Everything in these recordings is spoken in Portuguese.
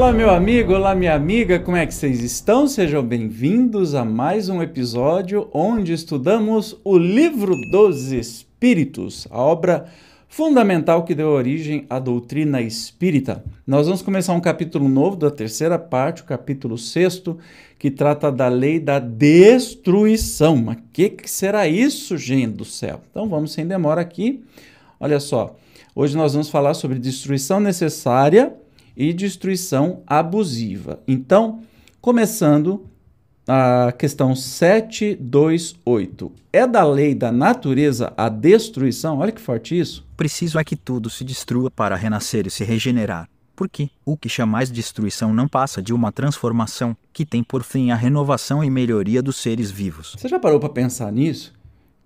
Olá, meu amigo, olá, minha amiga, como é que vocês estão? Sejam bem-vindos a mais um episódio onde estudamos o Livro dos Espíritos, a obra fundamental que deu origem à doutrina espírita. Nós vamos começar um capítulo novo da terceira parte, o capítulo sexto, que trata da lei da destruição. Mas o que, que será isso, gente do céu? Então vamos sem demora aqui. Olha só, hoje nós vamos falar sobre destruição necessária e destruição abusiva. Então, começando a questão 728. É da lei da natureza a destruição? Olha que forte isso. Preciso é que tudo se destrua para renascer e se regenerar. Porque o que chamais destruição não passa de uma transformação que tem por fim a renovação e melhoria dos seres vivos. Você já parou para pensar nisso?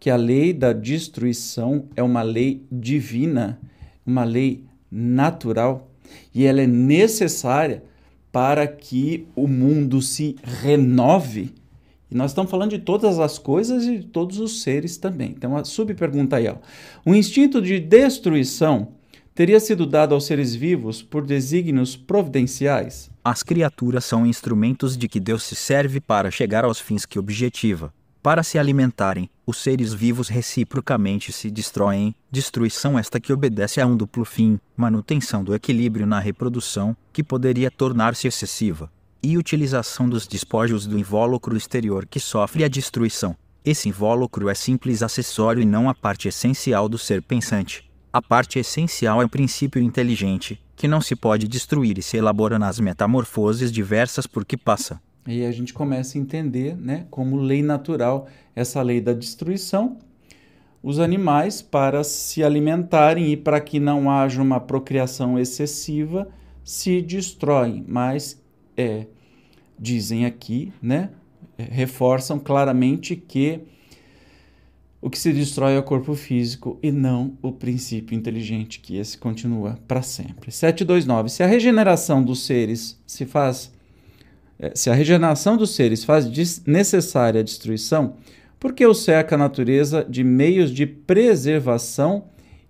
Que a lei da destruição é uma lei divina, uma lei natural e ela é necessária para que o mundo se renove. E nós estamos falando de todas as coisas e de todos os seres também. Então, uma subpergunta aí. Ó. O instinto de destruição teria sido dado aos seres vivos por desígnios providenciais? As criaturas são instrumentos de que Deus se serve para chegar aos fins que objetiva. Para se alimentarem, os seres vivos reciprocamente se destroem, destruição esta que obedece a um duplo fim, manutenção do equilíbrio na reprodução, que poderia tornar-se excessiva, e utilização dos despojos do invólucro exterior que sofre a destruição. Esse invólucro é simples acessório e não a parte essencial do ser pensante. A parte essencial é o princípio inteligente, que não se pode destruir e se elabora nas metamorfoses diversas por que passa. E a gente começa a entender, né, como lei natural, essa lei da destruição. Os animais, para se alimentarem e para que não haja uma procriação excessiva, se destroem. Mas é, dizem aqui, né, reforçam claramente que o que se destrói é o corpo físico e não o princípio inteligente, que esse continua para sempre. 729. Se a regeneração dos seres se faz se a regeneração dos seres faz necessária a destruição, por que o cerca a natureza de meios de preservação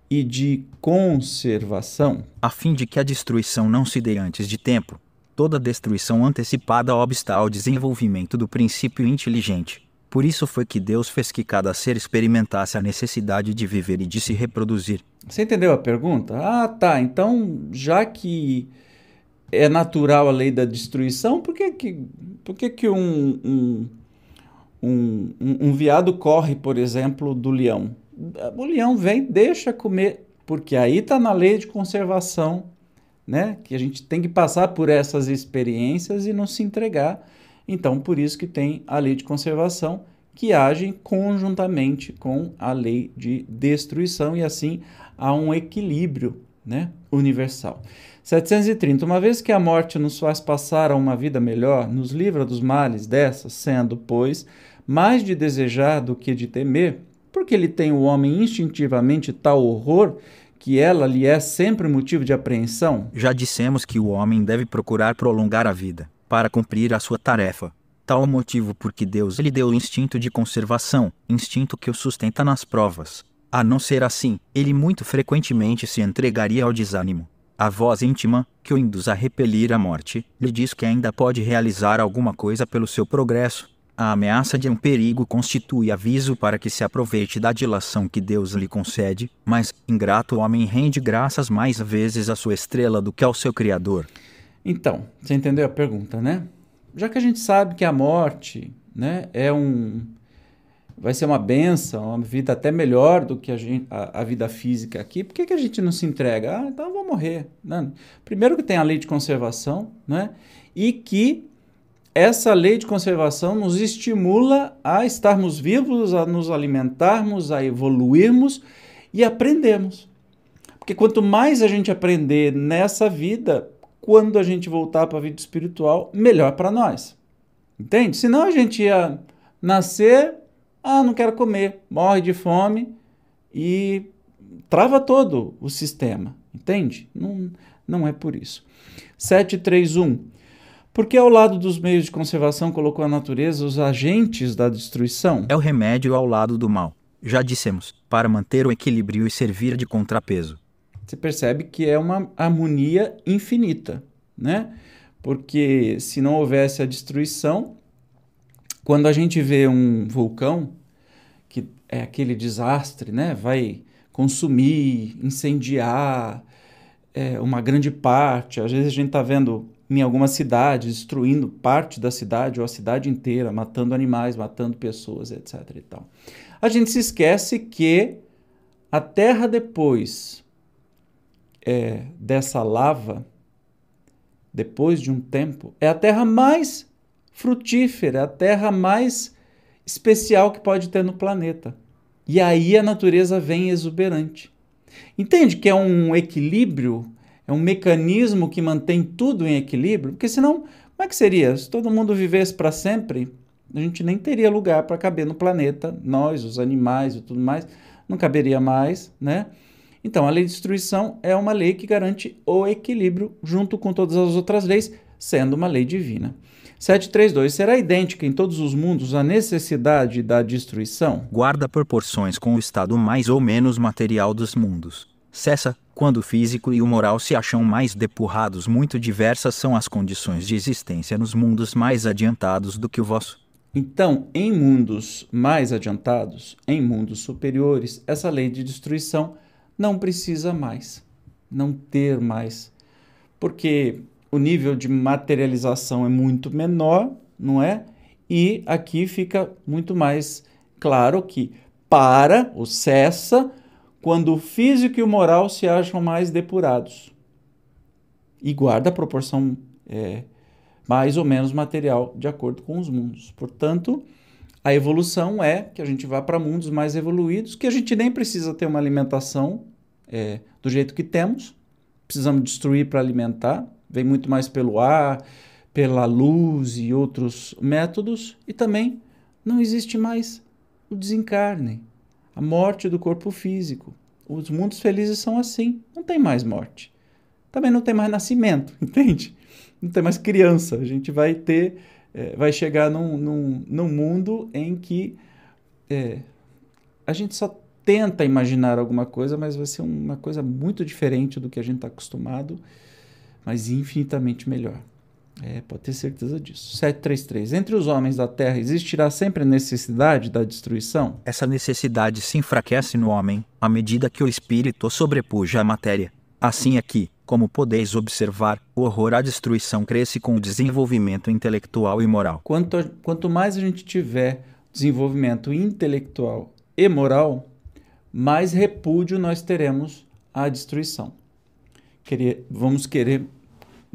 e de conservação? A fim de que a destruição não se dê antes de tempo, toda destruição antecipada obsta ao desenvolvimento do princípio inteligente. Por isso foi que Deus fez que cada ser experimentasse a necessidade de viver e de se reproduzir. Você entendeu a pergunta? Ah, tá. Então, já que é natural a lei da destruição, por que, que, por que, que um, um, um, um viado corre, por exemplo, do leão? O leão vem, deixa comer, porque aí está na lei de conservação, né? Que a gente tem que passar por essas experiências e não se entregar. Então, por isso que tem a lei de conservação, que age conjuntamente com a lei de destruição, e assim há um equilíbrio né, universal. 730. Uma vez que a morte nos faz passar a uma vida melhor, nos livra dos males dessa, sendo, pois, mais de desejar do que de temer, porque ele tem o homem instintivamente tal horror que ela lhe é sempre motivo de apreensão? Já dissemos que o homem deve procurar prolongar a vida, para cumprir a sua tarefa. Tal motivo porque Deus lhe deu o instinto de conservação, instinto que o sustenta nas provas. A não ser assim, ele muito frequentemente se entregaria ao desânimo. A voz íntima, que o induz a repelir a morte, lhe diz que ainda pode realizar alguma coisa pelo seu progresso. A ameaça de um perigo constitui aviso para que se aproveite da dilação que Deus lhe concede, mas, ingrato homem rende graças mais vezes à sua estrela do que ao seu Criador. Então, você entendeu a pergunta, né? Já que a gente sabe que a morte né, é um, vai ser uma benção, uma vida até melhor do que a, gente, a, a, vida física aqui, por que, que a gente não se entrega? Ah, então eu vou morrer. Não. Primeiro que tem a lei de conservação, né? E que essa lei de conservação nos estimula a estarmos vivos, a nos alimentarmos, a evoluirmos e aprendermos. Porque quanto mais a gente aprender nessa vida, quando a gente voltar para a vida espiritual, melhor para nós. Entende? Senão a gente ia nascer ah, não quero comer, morre de fome e trava todo o sistema, entende? Não, não é por isso. 731. Porque ao lado dos meios de conservação colocou a natureza os agentes da destruição? É o remédio ao lado do mal. Já dissemos, para manter o equilíbrio e servir de contrapeso. Você percebe que é uma harmonia infinita, né? porque se não houvesse a destruição, quando a gente vê um vulcão, que é aquele desastre, né? Vai consumir, incendiar é, uma grande parte. Às vezes a gente está vendo em algumas cidades destruindo parte da cidade ou a cidade inteira, matando animais, matando pessoas, etc. E tal. A gente se esquece que a Terra depois é, dessa lava, depois de um tempo, é a terra mais frutífera, a terra mais especial que pode ter no planeta. E aí a natureza vem exuberante. Entende que é um equilíbrio, é um mecanismo que mantém tudo em equilíbrio? Porque senão, como é que seria? Se todo mundo vivesse para sempre, a gente nem teria lugar para caber no planeta, nós, os animais e tudo mais, não caberia mais, né? Então, a lei de destruição é uma lei que garante o equilíbrio junto com todas as outras leis, sendo uma lei divina. 732 será idêntica em todos os mundos a necessidade da destruição? Guarda proporções com o estado mais ou menos material dos mundos. Cessa, quando o físico e o moral se acham mais depurados, muito diversas são as condições de existência nos mundos mais adiantados do que o vosso. Então, em mundos mais adiantados, em mundos superiores, essa lei de destruição não precisa mais, não ter mais, porque o nível de materialização é muito menor, não é? E aqui fica muito mais claro que para ou cessa quando o físico e o moral se acham mais depurados e guarda a proporção é, mais ou menos material de acordo com os mundos. Portanto, a evolução é que a gente vá para mundos mais evoluídos, que a gente nem precisa ter uma alimentação é, do jeito que temos, precisamos destruir para alimentar, vem muito mais pelo ar, pela luz e outros métodos, e também não existe mais o desencarne, a morte do corpo físico. Os mundos felizes são assim, não tem mais morte. Também não tem mais nascimento, entende? Não tem mais criança. A gente vai ter é, vai chegar num, num, num, mundo em que é, a gente só tenta imaginar alguma coisa, mas vai ser uma coisa muito diferente do que a gente está acostumado, mas infinitamente melhor. É, pode ter certeza disso. 733. Entre os homens da terra existirá sempre a necessidade da destruição? Essa necessidade se enfraquece no homem à medida que o espírito sobrepuja a matéria. Assim aqui, como podeis observar, o horror à destruição cresce com o desenvolvimento intelectual e moral. Quanto, a, quanto mais a gente tiver desenvolvimento intelectual e moral, mais repúdio nós teremos à destruição. Querer, vamos querer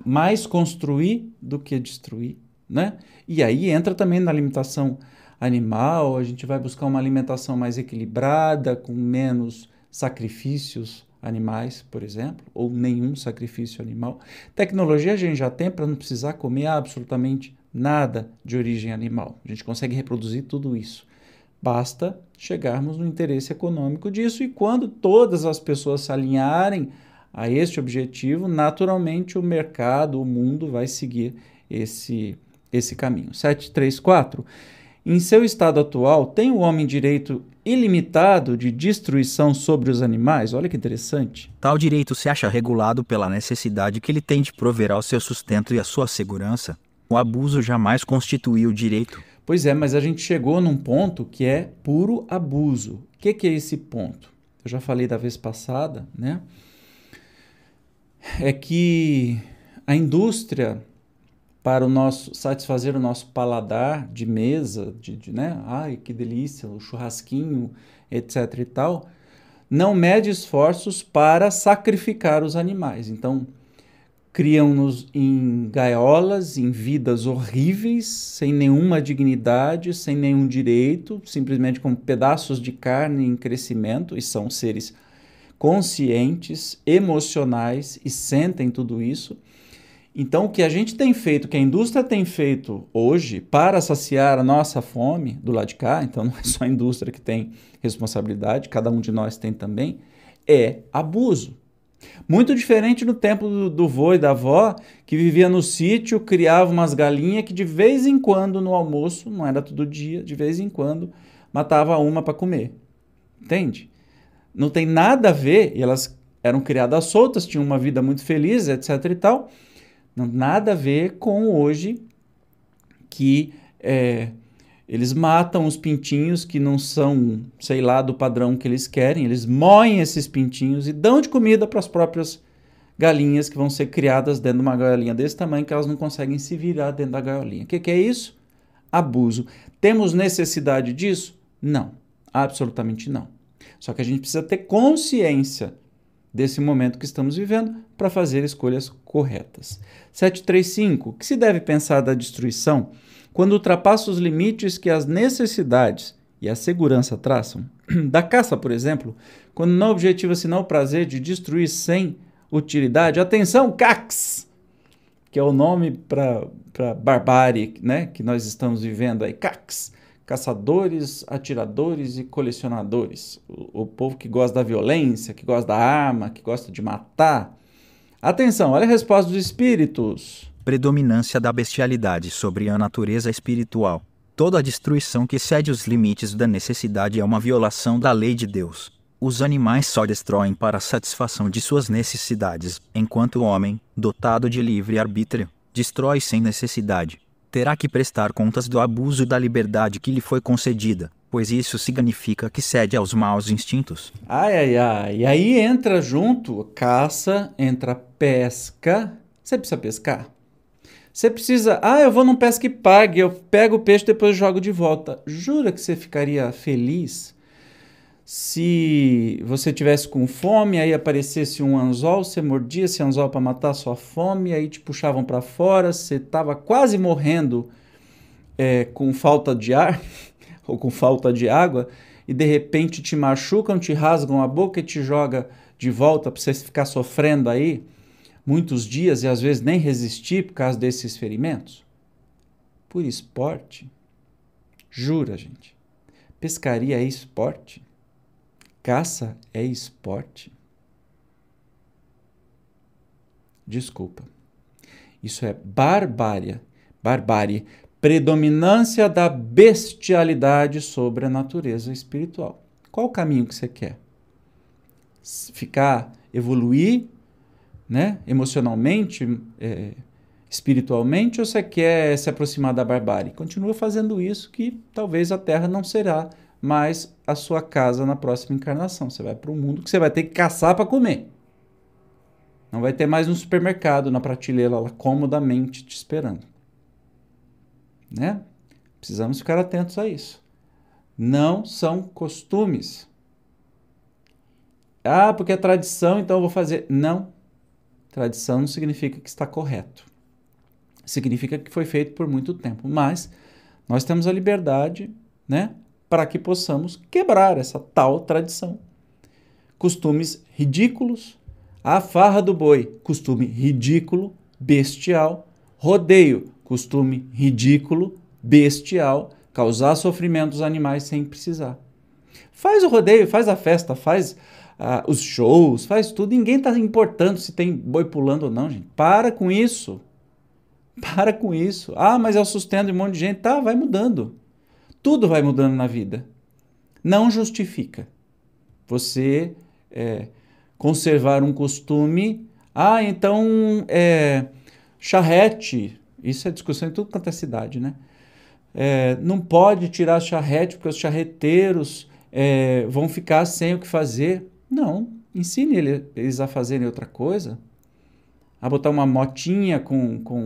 mais construir do que destruir, né? E aí entra também na alimentação animal, a gente vai buscar uma alimentação mais equilibrada, com menos sacrifícios animais, por exemplo, ou nenhum sacrifício animal. Tecnologia a gente já tem para não precisar comer absolutamente nada de origem animal. A gente consegue reproduzir tudo isso. Basta chegarmos no interesse econômico disso e quando todas as pessoas se alinharem a este objetivo, naturalmente o mercado, o mundo vai seguir esse esse caminho. 734 em seu estado atual, tem o homem direito ilimitado de destruição sobre os animais? Olha que interessante. Tal direito se acha regulado pela necessidade que ele tem de prover ao seu sustento e à sua segurança. O abuso jamais constituiu direito. Pois é, mas a gente chegou num ponto que é puro abuso. O que, que é esse ponto? Eu já falei da vez passada, né? É que a indústria para o nosso satisfazer o nosso paladar de mesa, de, de, né? Ai, que delícia, o churrasquinho, etc e tal, não mede esforços para sacrificar os animais. Então, criam-nos em gaiolas, em vidas horríveis, sem nenhuma dignidade, sem nenhum direito, simplesmente como pedaços de carne em crescimento, e são seres conscientes, emocionais e sentem tudo isso então, o que a gente tem feito, o que a indústria tem feito hoje para saciar a nossa fome do lado de cá, então não é só a indústria que tem responsabilidade, cada um de nós tem também, é abuso. Muito diferente do tempo do, do vô e da avó, que vivia no sítio, criava umas galinhas que de vez em quando no almoço, não era todo dia, de vez em quando, matava uma para comer. Entende? Não tem nada a ver, e elas eram criadas soltas, tinham uma vida muito feliz, etc e tal Não, nada a ver com hoje que é, eles matam os pintinhos que não são, sei lá, do padrão que eles querem. Eles moem esses pintinhos e dão de comida para as próprias galinhas que vão ser criadas dentro de uma gaiolinha desse tamanho que elas não conseguem se virar dentro da gaiolinha. O que, que é isso? Abuso. Temos necessidade disso? Não, absolutamente não. Só que a gente precisa ter consciência desse momento que estamos vivendo para fazer escolhas corretas. 735. O que se deve pensar da destruição quando ultrapassa os limites que as necessidades e a segurança traçam? Da caça, por exemplo, quando não objetiva senão o prazer de destruir sem utilidade. Atenção, CAX! Que é o nome para barbárie né, que nós estamos vivendo aí. CAX! Caçadores, atiradores e colecionadores. O, o, povo que gosta da violência, que gosta da arma, que gosta de matar. Atenção, olha a resposta dos espíritos. Predominância da bestialidade sobre a natureza espiritual. Toda destruição que cede os limites da necessidade é uma violação da lei de Deus. Os animais só destroem para a satisfação de suas necessidades, enquanto o homem, dotado de livre arbítrio, destrói sem necessidade terá que prestar contas do abuso da liberdade que lhe foi concedida, pois isso significa que cede aos maus instintos. Ai, ai, ai. E aí entra junto caça, entra pesca. Você precisa pescar? Você precisa. Ah, eu vou num pesca e pague. Eu pego o peixe depois jogo de volta. Jura que você ficaria feliz se você tivesse com fome, aí aparecesse um anzol, você mordia esse anzol para matar sua fome, aí te puxavam para fora, você estava quase morrendo é, com falta de ar ou com falta de água, e de repente te machucam, te rasgam a boca e te joga de volta para você ficar sofrendo aí muitos dias e às vezes nem resistir por causa desses ferimentos? Por esporte? Jura, gente? Pescaria é esporte? Caça é esporte? Desculpa. Isso é barbárie. Barbárie. Predominância da bestialidade sobre a natureza espiritual. Qual o caminho que você quer? Ficar, evoluir, né? Emocionalmente, é, espiritualmente, ou você quer se aproximar da barbárie? Continua fazendo isso, que talvez a Terra não será mais a sua casa na próxima encarnação. Você vai para um mundo que você vai ter que caçar para comer. Não vai ter mais um supermercado na prateleira lá comodamente te esperando. Né? Precisamos ficar atentos a isso. Não são costumes. Ah, porque é tradição, então eu vou fazer. Não. Tradição não significa que está correto. Significa que foi feito por muito tempo. Mas nós temos a liberdade, né? Para que possamos quebrar essa tal tradição. Costumes ridículos, a farra do boi, costume ridículo, bestial, rodeio, costume ridículo, bestial, causar sofrimento aos animais sem precisar. Faz o rodeio, faz a festa, faz uh, os shows, faz tudo. Ninguém está importando se tem boi pulando ou não, gente. Para com isso. Para com isso. Ah, mas o sustento um monte de gente. Tá, vai mudando. Tudo vai mudando na vida. Não justifica você é, conservar um costume. Ah, então é, charrete. Isso é discussão em tudo quanto é cidade, né? É, não pode tirar charrete porque os charreteiros é, vão ficar sem o que fazer. Não, ensine eles a fazerem outra coisa. A botar uma motinha com, com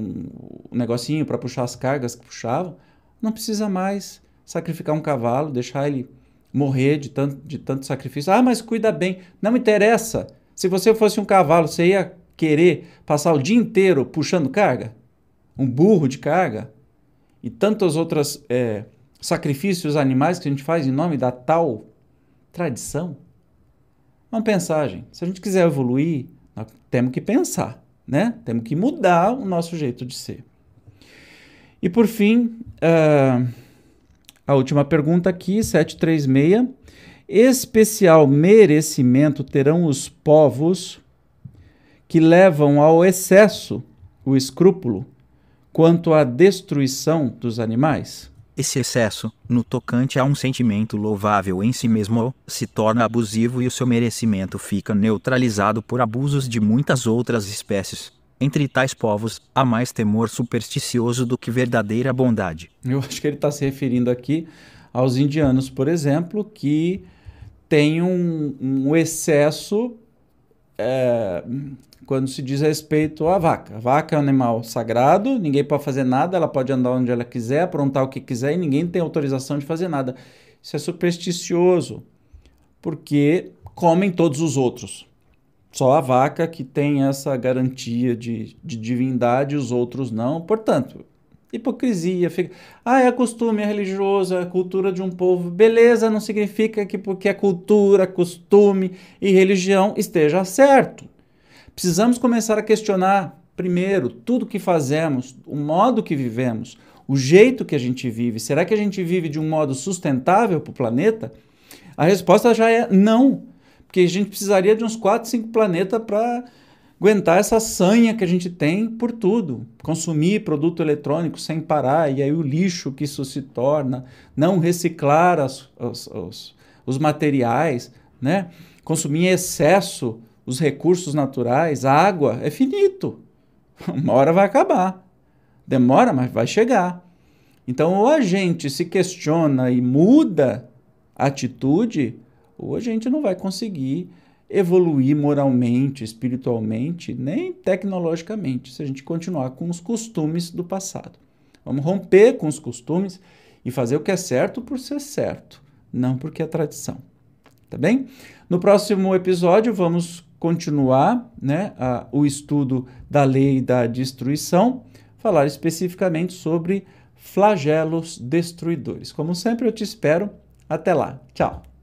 um negocinho para puxar as cargas que puxavam. Não precisa mais sacrificar um cavalo, deixar ele morrer de tanto, de tanto sacrifício. Ah, mas cuida bem. Não interessa. Se você fosse um cavalo, você ia querer passar o dia inteiro puxando carga? Um burro de carga? E tantos outros é, sacrifícios animais que a gente faz em nome da tal tradição? Vamos pensar, gente. Se a gente quiser evoluir, nós temos que pensar, né? Temos que mudar o nosso jeito de ser. E por fim, uh, a última pergunta aqui, 736. Especial merecimento terão os povos que levam ao excesso o escrúpulo quanto à destruição dos animais? Esse excesso, no tocante a um sentimento louvável em si mesmo, se torna abusivo e o seu merecimento fica neutralizado por abusos de muitas outras espécies. Entre tais povos, há mais temor supersticioso do que verdadeira bondade. Eu acho que ele está se referindo aqui aos indianos, por exemplo, que têm um, um excesso é, quando se diz respeito à vaca. A vaca é um animal sagrado, ninguém pode fazer nada, ela pode andar onde ela quiser, aprontar o que quiser e ninguém tem autorização de fazer nada. Isso é supersticioso, porque comem todos os outros. Só a vaca que tem essa garantia de, de divindade, os outros não. Portanto, hipocrisia. Fica, ah, é costume, é religioso, é cultura de um povo. Beleza, não significa que porque é cultura, costume e religião esteja certo. Precisamos começar a questionar, primeiro, tudo que fazemos, o modo que vivemos, o jeito que a gente vive. Será que a gente vive de um modo sustentável para o planeta? A resposta já é não, porque a gente precisaria de uns 4, 5 planetas para aguentar essa sanha que a gente tem por tudo. Consumir produto eletrônico sem parar, e aí o lixo que isso se torna, não reciclar as, os, os materiais, né? consumir em excesso os recursos naturais, a água, é finito. Uma hora vai acabar. Demora, mas vai chegar. Então, ou a gente se questiona e muda a atitude, ou a gente não vai conseguir evoluir moralmente, espiritualmente, nem tecnologicamente, se a gente continuar com os costumes do passado. Vamos romper com os costumes e fazer o que é certo por ser certo, não porque é tradição. Tá bem? No próximo episódio, vamos continuar né, a, o estudo da lei da destruição, falar especificamente sobre flagelos destruidores. Como sempre, eu te espero. Até lá. Tchau.